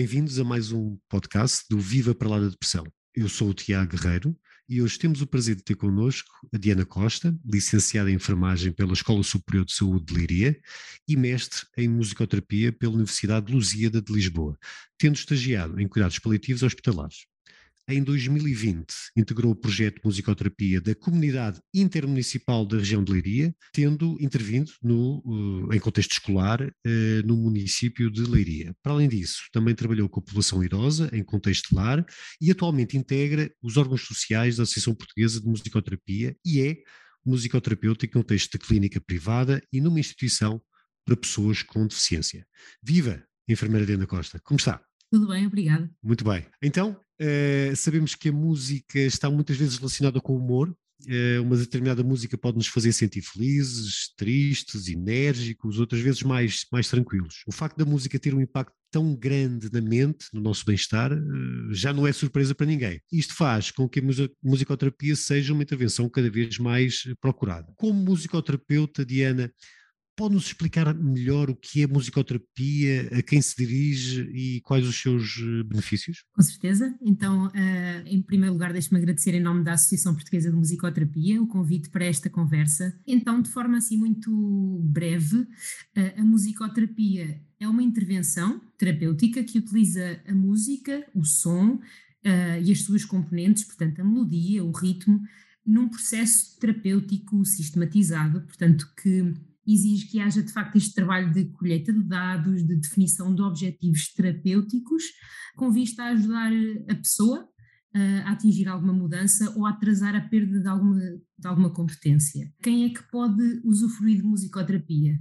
Bem-vindos a mais um podcast do Viva para lá da Depressão. Eu sou o Tiago Guerreiro e hoje temos o prazer de ter connosco a Diana Costa, licenciada em enfermagem pela Escola Superior de Saúde de Leiria e mestre em musicoterapia pela Universidade de Lusíada de Lisboa, tendo estagiado em cuidados paliativos hospitalares. Em 2020, integrou o projeto de musicoterapia da Comunidade Intermunicipal da região de Leiria, tendo intervindo no, eh, em contexto escolar eh, no município de Leiria. Para além disso, também trabalhou com a população idosa em contexto lar e atualmente integra os órgãos sociais da Associação Portuguesa de Musicoterapia e é musicoterapeuta em contexto de clínica privada e numa instituição para pessoas com deficiência. Viva, enfermeira Diana Costa, como está? Tudo bem, obrigada. Muito bem. Então, uh, sabemos que a música está muitas vezes relacionada com o humor. Uh, uma determinada música pode nos fazer sentir felizes, tristes, enérgicos, outras vezes mais, mais tranquilos. O facto da música ter um impacto tão grande na mente, no nosso bem-estar, uh, já não é surpresa para ninguém. Isto faz com que a musicoterapia seja uma intervenção cada vez mais procurada. Como musicoterapeuta, Diana, Pode-nos explicar melhor o que é musicoterapia, a quem se dirige e quais os seus eh, benefícios? Com certeza. Então, uh, em primeiro lugar, deixe-me agradecer em nome da Associação Portuguesa de Musicoterapia o convite para esta conversa. Então, de forma assim muito breve, uh, a musicoterapia é uma intervenção terapêutica que utiliza a música, o som e as suas componentes, portanto, a melodia, o ritmo, num processo terapêutico sistematizado, portanto, que exige que haja de facto este trabalho de colheita de dados, de definição de objetivos terapêuticos, com vista a ajudar a pessoa uh, a atingir alguma mudança ou a atrasar a perda de alguma, de alguma competência. Quem é que pode usufruir de musicoterapia?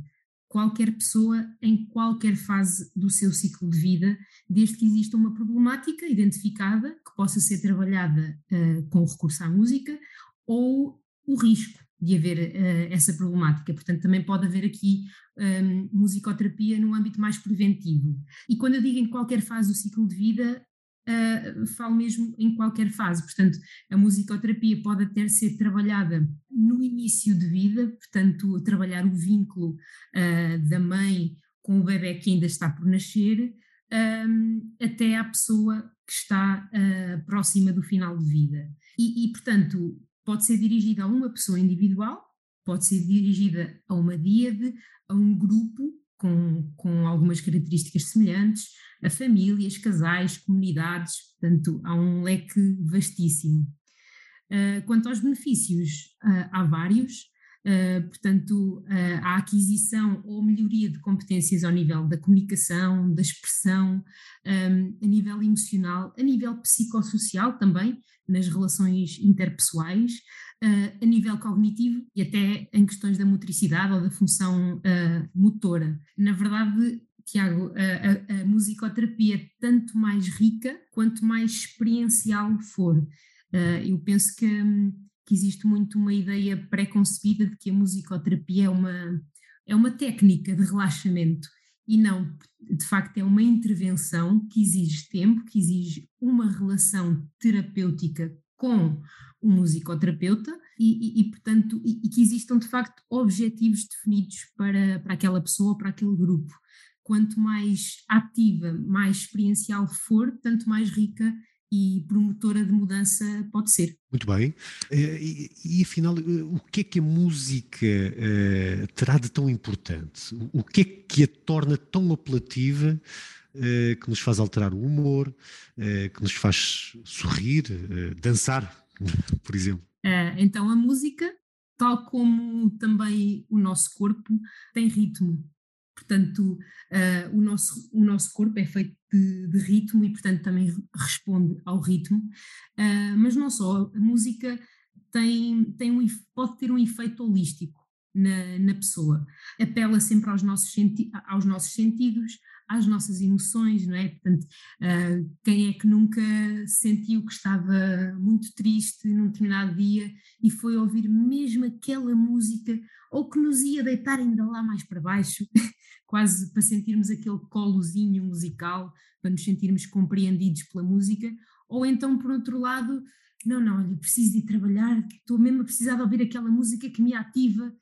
Qualquer pessoa em qualquer fase do seu ciclo de vida, desde que exista uma problemática identificada que possa ser trabalhada uh, com recurso à música ou o risco de haver uh, essa problemática. Portanto, também pode haver aqui um, musicoterapia no âmbito mais preventivo. E quando eu digo em qualquer fase do ciclo de vida, uh, falo mesmo em qualquer fase. Portanto, a musicoterapia pode até ser trabalhada no início de vida, portanto, trabalhar o vínculo uh, da mãe com o bebê que ainda está por nascer, um, até à pessoa que está próxima do final de vida. E, e portanto, pode ser dirigida a uma pessoa individual, pode ser dirigida a uma díade, a um grupo com, com algumas características semelhantes, a famílias, casais, comunidades, portanto, há um leque vastíssimo. Uh, quanto aos benefícios, uh, há vários. Uh, portanto, uh, a aquisição ou melhoria de competências ao nível da comunicação, da expressão, um, a nível emocional, a nível psicossocial também, nas relações interpessoais, uh, a nível cognitivo e até em questões da motricidade ou da função motora. Na verdade, Tiago, a, a, a musicoterapia é tanto mais rica quanto mais experiencial for. eu penso que. Um, que existe muito uma ideia pré-concebida de que a musicoterapia é uma, é uma técnica de relaxamento. E não, de facto, é uma intervenção que exige tempo, que exige uma relação terapêutica com o musicoterapeuta e, e, e portanto, e, e, que existam de facto objetivos definidos para, para aquela pessoa, para aquele grupo. Quanto mais ativa, mais experiencial for, tanto mais rica e promotora de mudança pode ser. Muito bem. Eh, e, e, afinal, eh, o que é que a música uh, terá de tão importante? O que é que a torna tão apelativa uh, que nos faz alterar o humor, uh, que nos faz sorrir, dançar, por exemplo? então, a música, tal como também o nosso corpo, tem ritmo. Portanto, o, nosso, o nosso corpo é feito de, de, ritmo e, portanto, também responde ao ritmo. Uh, mas não só, a música tem, tem um, pode ter um efeito holístico na, na pessoa. Apela sempre aos nossos, senti aos nossos sentidos, às nossas emoções, não é? Portanto, uh, quem é que nunca sentiu que estava muito triste num determinado dia e foi ouvir mesmo aquela música ou que nos ia deitar ainda lá mais para baixo, quase para sentirmos aquele colozinho musical, para nos sentirmos compreendidos pela música, ou então, por outro lado, não, não, olha, preciso de ir trabalhar, estou mesmo a precisar de ouvir aquela música que me ativa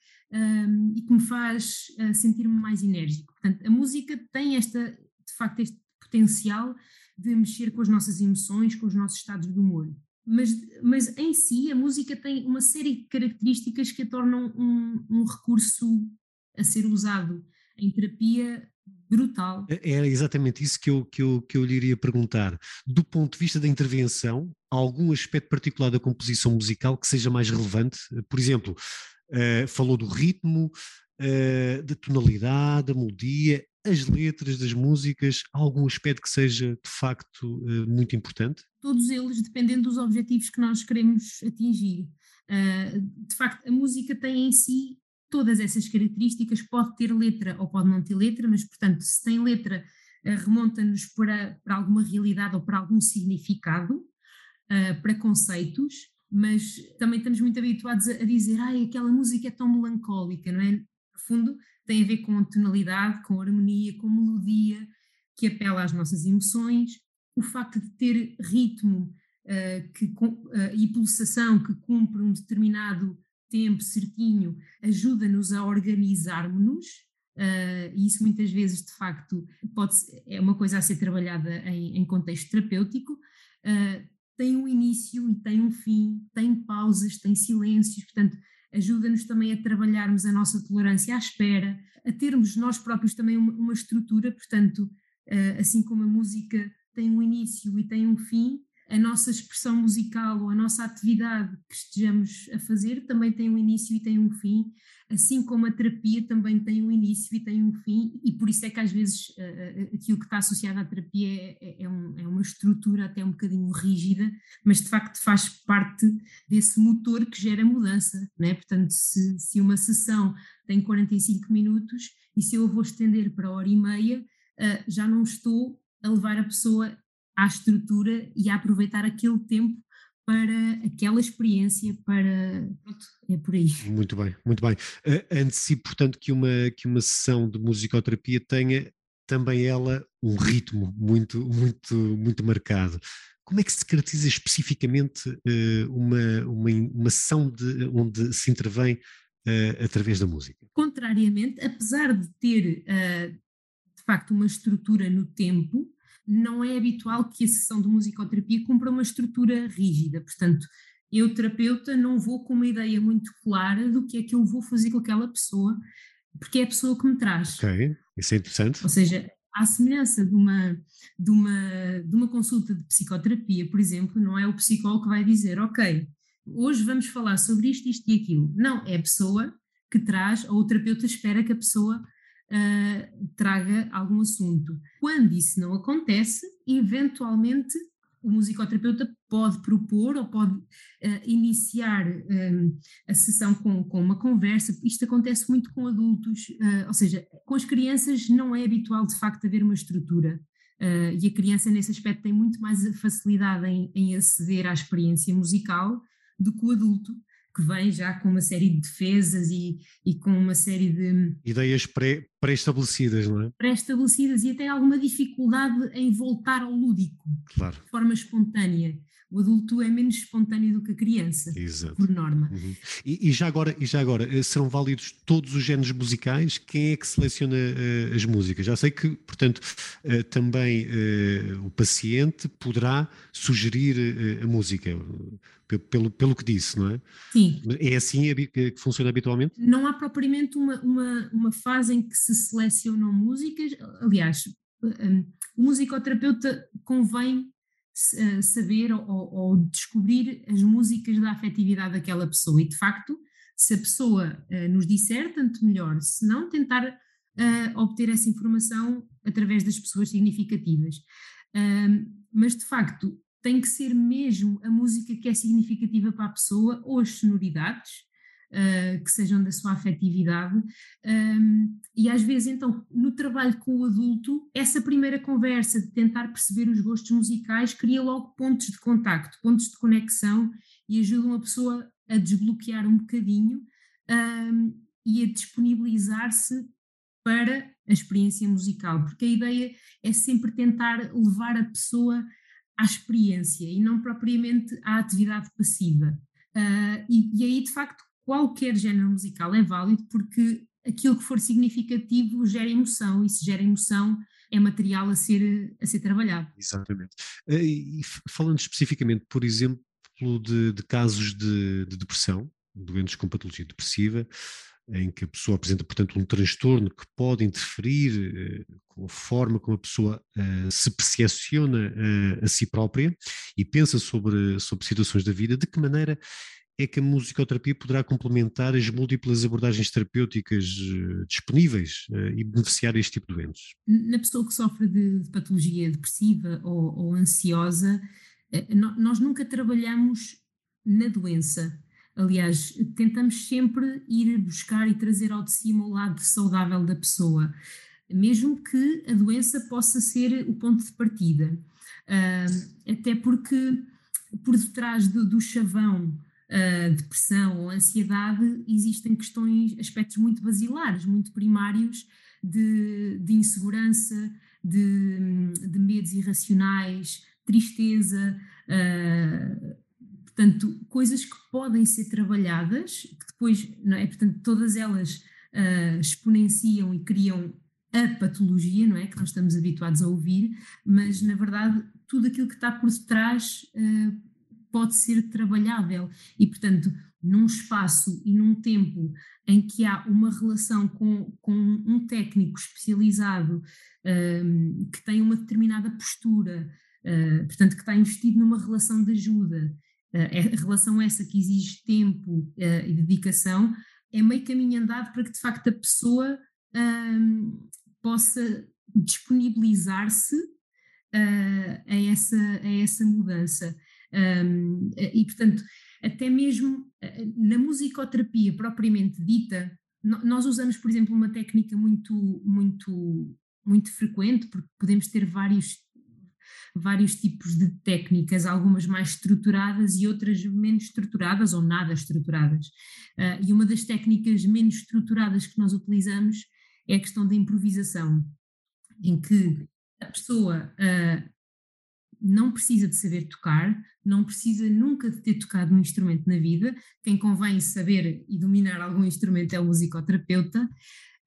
e que me faz uh, sentir-me mais enérgico. Portanto, a música tem esta, de facto, este potencial de mexer com as nossas emoções, com os nossos estados de humor. Mas, mas em si, a música tem uma série de características que a tornam um, um recurso a ser usado em terapia brutal. É, era exatamente isso que eu, que, eu, que eu lhe iria perguntar. Do ponto de vista da intervenção, algum aspecto particular da composição musical que seja mais relevante? Por exemplo, uh, falou do ritmo, uh, da tonalidade, da melodia, as letras das músicas, algum aspecto que seja de facto uh, muito importante? Todos eles, dependendo dos objetivos que nós queremos atingir. De facto, a música tem em si todas essas características, pode ter letra ou pode não ter letra, mas, portanto, se tem letra, remonta-nos para, para alguma realidade ou para algum significado, para conceitos, mas também estamos muito habituados a, dizer, ai, aquela música é tão melancólica, não é? No fundo, tem a ver com tonalidade, com harmonia, com melodia, que apela às nossas emoções, o facto de ter ritmo uh, que, uh, e pulsação que cumpre um determinado tempo certinho ajuda-nos a organizarmos-nos, uh, e isso muitas vezes de facto pode é uma coisa a ser trabalhada em, em contexto terapêutico, uh, tem um início e tem um fim, tem pausas, tem silêncios, portanto ajuda-nos também a trabalharmos a nossa tolerância à espera, a termos nós próprios também uma, uma estrutura, portanto, uh, assim como a música tem um início e tem um fim, a nossa expressão musical ou a nossa atividade que estejamos a fazer também tem um início e tem um fim, assim como a terapia também tem um início e tem um fim, e por isso é que às vezes uh, aquilo que está associado à terapia é, é, é, um, é, uma estrutura até um bocadinho rígida, mas de facto faz parte desse motor que gera mudança, né? portanto se, se uma sessão tem 45 minutos e se eu vou estender para hora e meia, uh, já não estou a levar a pessoa à estrutura e a aproveitar aquele tempo para aquela experiência, para. Pronto, é por aí. Muito bem, muito bem. Antecipo, portanto, que uma, que uma sessão de musicoterapia tenha também ela um ritmo muito, muito, muito marcado. Como é que se caracteriza especificamente uh, uma, uma, uma sessão de, onde se intervém uh, através da música? Contrariamente, apesar de ter uh, de facto uma estrutura no tempo, não é habitual que a sessão de musicoterapia cumpra uma estrutura rígida. Portanto, eu, terapeuta, não vou com uma ideia muito clara do que é que eu vou fazer com aquela pessoa, porque é a pessoa que me traz. Ok, isso é interessante. Ou seja, à semelhança de uma, de uma, de uma consulta de psicoterapia, por exemplo, não é o psicólogo que vai dizer, ok, hoje vamos falar sobre isto, isto e aquilo. Não, é a pessoa que traz, ou o terapeuta espera que a pessoa uh, traga algum assunto. Quando isso não acontece, eventualmente o musicoterapeuta pode propor ou pode uh, iniciar um, a sessão com, com, uma conversa. Isto acontece muito com adultos, uh, ou seja, com as crianças não é habitual de facto haver uma estrutura. Uh, e a criança, nesse aspecto, tem muito mais facilidade em, em aceder à experiência musical do que o adulto que vem já com uma série de defesas e, e com uma série de. Ideias pré-estabelecidas, pré não é? Pré-estabelecidas e até alguma dificuldade em voltar ao lúdico claro. de forma espontânea. O adulto é menos espontâneo do que a criança, Exato. por norma. Uhum. E, e, já agora, e já agora, eh, serão válidos todos os géneros musicais? Quem é que seleciona uh, as músicas? Já sei que, portanto, uh, também uh, o paciente poderá sugerir a música pelo, pelo que disse, não é? Sim. É assim que funciona habitualmente? Não há propriamente uma, uma, uma fase em que se selecionam músicas, aliás, um, o musicoterapeuta convém uh, saber ou, ou, descobrir as músicas da afetividade daquela pessoa e de facto, se a pessoa uh, nos disser, tanto melhor, se não tentar uh, obter essa informação através das pessoas significativas. mas de facto, tem que ser mesmo a música que é significativa para a pessoa ou as sonoridades. Uh, que sejam da sua afetividade, um, e às vezes, então, no trabalho com o adulto, essa primeira conversa de tentar perceber os gostos musicais cria logo pontos de contacto, pontos de conexão e ajudam a pessoa a desbloquear um bocadinho um, e a disponibilizar-se para a experiência musical, porque a ideia é sempre tentar levar a pessoa à experiência e não propriamente à atividade passiva. Uh, e, e aí, de facto, qualquer género musical é válido porque aquilo que for significativo gera emoção e se gera emoção é material a ser, a ser trabalhado. Exatamente. Eh, e falando especificamente, por exemplo, de, de casos de, de depressão, doentes com patologia depressiva, em que a pessoa apresenta, portanto, um transtorno que pode interferir uh, com a forma como a pessoa uh, se percepciona uh, a si própria e pensa sobre, sobre situações da vida, de que maneira é que a musicoterapia poderá complementar as múltiplas abordagens terapêuticas disponíveis e beneficiar este tipo de doentes? Na pessoa que sofre de, de patologia depressiva ou, ou ansiosa, nós nunca trabalhamos na doença Aliás, tentamos sempre ir buscar e trazer ao de cima o lado saudável da pessoa, mesmo que a doença possa ser o ponto de partida. Uh, até porque por detrás do, do chavão uh, depressão ou ansiedade existem questões, aspectos muito basilares, muito primários de, de insegurança, de, de, medos irracionais, tristeza, uh, Portanto, coisas que podem ser trabalhadas, que depois, não é? Portanto, todas elas uh, exponenciam e criam a patologia, não é? Que nós estamos habituados a ouvir, mas na verdade tudo aquilo que está por detrás uh, pode ser trabalhável e, portanto, num espaço e num tempo em que há uma relação com, com um técnico especializado uh, que tem uma determinada postura, uh, portanto, que está investido numa relação de ajuda a relação essa que exige tempo uh, e dedicação, é meio caminho andado para que de facto a pessoa um, possa disponibilizar-se uh, a, essa, a essa mudança. Um, e portanto, até mesmo na musicoterapia propriamente dita, nós usamos, por exemplo, uma técnica muito, muito, muito frequente, porque podemos ter vários vários tipos de técnicas, algumas mais estruturadas e outras menos estruturadas ou nada estruturadas. Uh, e uma das técnicas menos estruturadas que nós utilizamos é a questão da improvisação, em que a pessoa uh, não precisa de saber tocar, não precisa nunca de ter tocado um instrumento na vida. Quem convém saber e dominar algum instrumento é o musicoterapeuta.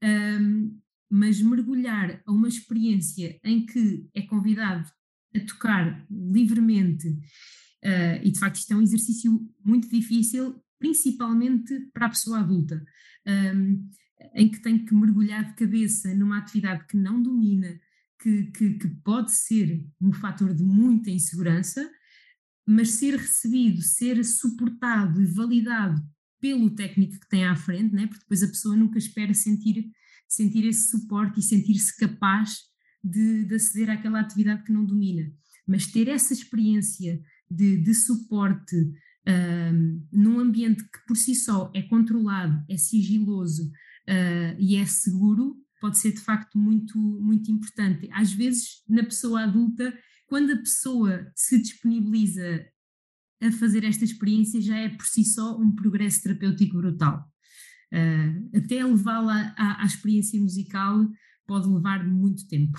Um, ah, mas mergulhar a uma experiência em que é convidado a tocar livremente, uh, e de facto isto é um exercício muito difícil, principalmente para a pessoa adulta, um, em que tem que mergulhar de cabeça numa atividade que não domina, que, que, que pode ser um fator de muita insegurança, mas ser recebido, ser suportado e validado pelo técnico que tem à frente, né? porque depois a pessoa nunca espera sentir, sentir esse suporte e sentir-se capaz de, de aceder àquela atividade que não domina. Mas ter essa experiência de, de suporte um, num ambiente que por si só é controlado, é sigiloso uh, e é seguro, pode ser de facto muito, muito importante. Às vezes, na pessoa adulta, quando a pessoa se disponibiliza a fazer esta experiência, já é por si só um progresso terapêutico brutal. Uh, até levá-la à, à, experiência musical pode levar muito tempo.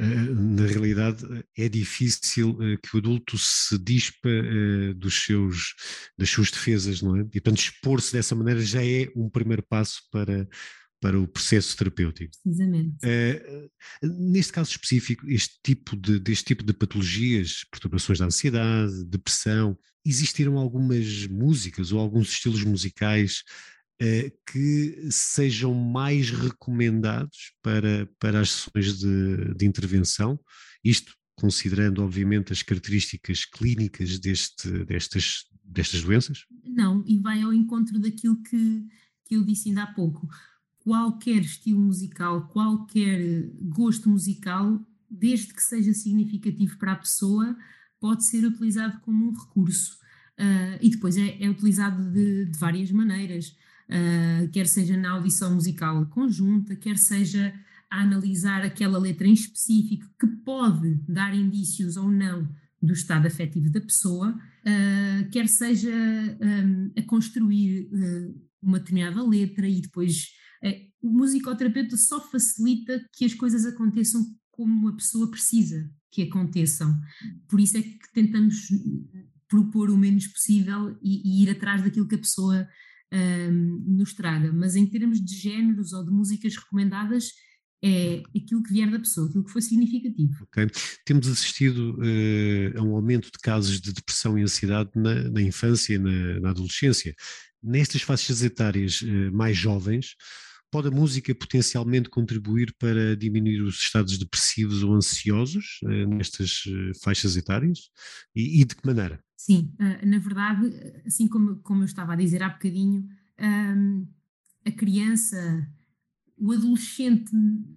Uh, na realidade, é difícil uh, que o adulto se dispa uh, dos seus, das suas defesas, não é? E, portanto, expor-se dessa maneira já é um primeiro passo para, para o processo terapêutico. Precisamente. neste caso específico, este tipo de, deste tipo de patologias, perturbações da ansiedade, depressão, existiram algumas músicas ou alguns estilos musicais eh, que sejam mais recomendados para, para as sessões de, de intervenção, isto considerando, obviamente, as características clínicas deste, destas, destas doenças? Não, e vai ao encontro daquilo que, que eu disse ainda há pouco. Qualquer estilo musical, qualquer gosto musical, desde que seja significativo para a pessoa, pode ser utilizado como um recurso. Uh, e depois é, é utilizado de, de várias maneiras uh, quer seja na audição musical conjunta, quer seja a analisar aquela letra em específico que pode dar indícios ou não do estado afetivo da pessoa, uh, quer seja um, a construir uh, uma determinada letra e depois uh, o musicoterapeuta só facilita que as coisas aconteçam como a pessoa precisa que aconteçam. Por isso é que tentamos propor o menos possível e, e ir atrás daquilo que a pessoa um, nos traga, mas em termos de géneros ou de músicas recomendadas, é aquilo que vier da pessoa, aquilo que for significativo. Ok. Temos assistido uh, a um aumento de casos de depressão e ansiedade na, na infância e na, na, adolescência. Nestas faixas etárias uh, mais jovens, pode a música potencialmente contribuir para diminuir os estados depressivos ou ansiosos uh, nestas faixas etárias? E, e, de que maneira? Sim, na verdade, assim como, como eu estava a dizer há bocadinho, um, a criança o adolescente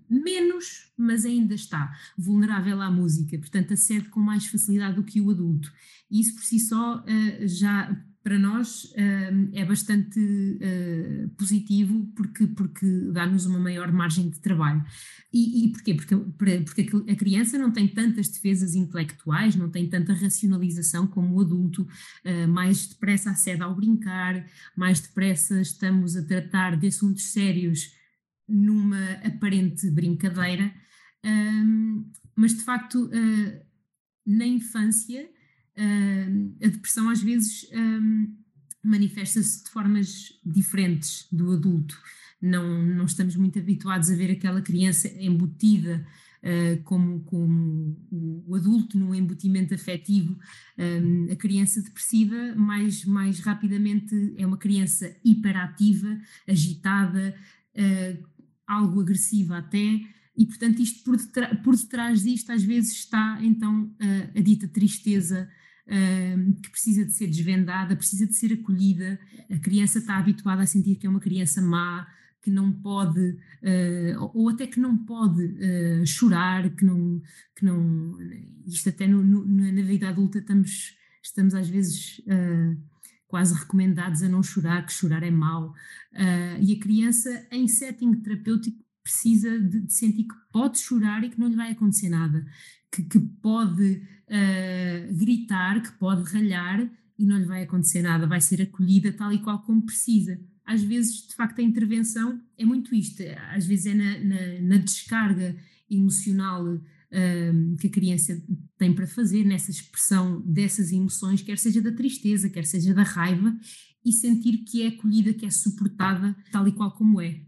menos, mas ainda está vulnerável à música, portanto acede com mais facilidade do que o adulto. E isso por si só uh, já para nós uh, é bastante uh, positivo porque, porque dá-nos uma maior margem de trabalho. E, e porquê? Porque, porque a criança não tem tantas defesas intelectuais, não tem tanta racionalização como o adulto, mais depressa acede ao brincar, mais depressa estamos a tratar de assuntos sérios numa aparente brincadeira, mas de facto na infância a depressão às vezes um, manifesta-se de formas diferentes do adulto. Não, não estamos muito habituados a ver aquela criança embutida Uh, como, como o, adulto no embutimento afetivo, um, a criança depressiva mais, mais rapidamente é uma criança hiperativa, agitada, uh, algo agressiva até, e portanto isto por, detrás, por detrás disto às vezes está então a dita tristeza que precisa de ser desvendada, precisa de ser acolhida, a criança está habituada a sentir que é uma criança má, que não pode, uh, ou até que não pode uh, chorar, que não, que não, isto até no, no, na vida adulta estamos, estamos às vezes uh, quase recomendados a não chorar, que chorar é mau. E a criança, em setting terapêutico, precisa de, de, sentir que pode chorar e que não lhe vai acontecer nada, que, que pode uh, gritar, que pode ralhar e não lhe vai acontecer nada, vai ser acolhida tal e qual como precisa. Às vezes, de facto, a intervenção é muito isto, às vezes é na, na, na descarga emocional que a criança tem para fazer nessa expressão dessas emoções, quer seja da tristeza, quer seja da raiva, e sentir que é acolhida, que é suportada tal e qual como é.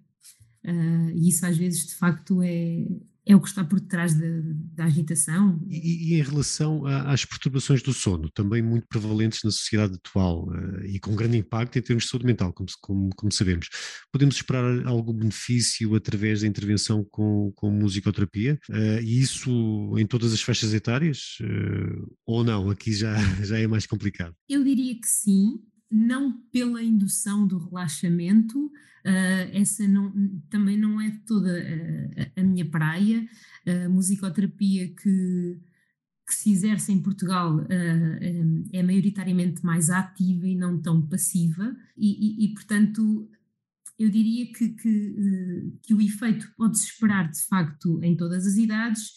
Uh, e isso às vezes de facto é, é o que está por detrás da, da agitação. E, e, em relação a, às perturbações do sono, também muito prevalentes na sociedade atual uh, e com grande impacto em termos de saúde mental, como, como, como, sabemos. Podemos esperar algum benefício através da intervenção com, com musicoterapia? Uh, e isso em todas as faixas etárias? Uh, ou não? Aqui já, já é mais complicado. Eu diria que sim, não pela indução do relaxamento, uh, essa não, também não é toda a, a minha praia. A musicoterapia que, que se exerce em Portugal uh, é maioritariamente mais ativa e não tão passiva, e, e, e portanto eu diria que, que, que o efeito pode-se esperar de facto em todas as idades,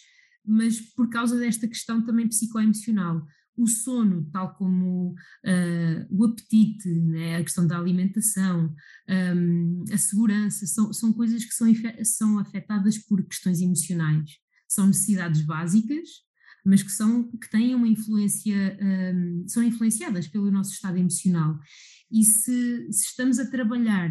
mas por causa desta questão também psicoemocional o sono, tal como uh, o apetite, né, a questão da alimentação, um, a segurança, são, são coisas que são, são afetadas por questões emocionais. São necessidades básicas, mas que, são, que têm uma influência, um, são influenciadas pelo nosso estado emocional. E se, se, estamos a trabalhar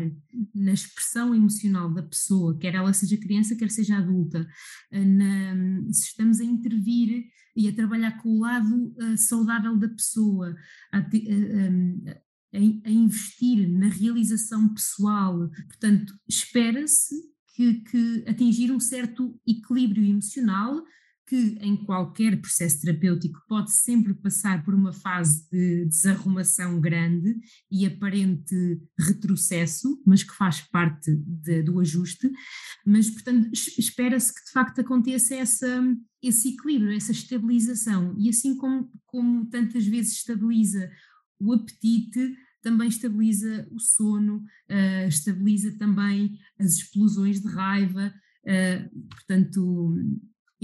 na expressão emocional da pessoa, quer ela seja criança, quer seja adulta, na, se estamos a intervir e a trabalhar com o lado uh, saudável da pessoa, a, a, a, investir na realização pessoal, portanto, espera-se que, que atingir um certo equilíbrio emocional que em qualquer processo terapêutico pode sempre passar por uma fase de desarrumação grande e aparente retrocesso, mas que faz parte de, do ajuste, mas portanto espera-se que de facto aconteça essa, esse equilíbrio, essa estabilização. E assim como, como tantas vezes estabiliza o apetite, também estabiliza o sono, uh, estabiliza também as explosões de raiva, uh, portanto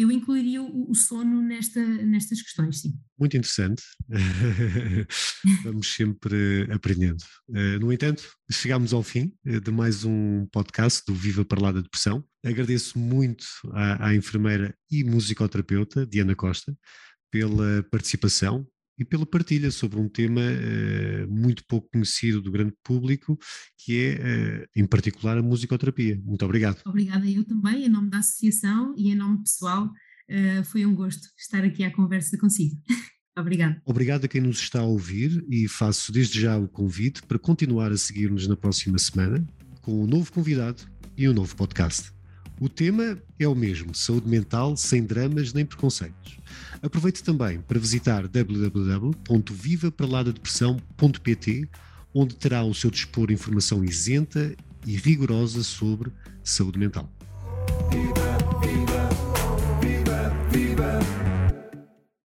eu incluiria o, sono nesta, nestas questões, sim. Muito interessante. Vamos sempre aprendendo. Eh, no entanto, chegamos ao fim eh, de mais um podcast do Viva para lá da Depressão. Agradeço muito à, à enfermeira e musicoterapeuta Diana Costa pela participação e pela partilha sobre um tema uh, muito pouco conhecido do grande público, que é, uh, em particular, a musicoterapia. Muito obrigado. Obrigada eu também, em nome da associação e em nome pessoal. Uh, foi um gosto estar aqui à conversa consigo. Obrigado. Obrigado a quem nos está a ouvir e faço desde já o convite para continuar a seguir-nos na próxima semana com um novo convidado e um novo podcast. O tema é o mesmo: saúde mental sem dramas nem preconceitos. Aproveite também para visitar www.vivaparaladepressão.pt, onde terá ao seu dispor informação isenta e rigorosa sobre saúde mental.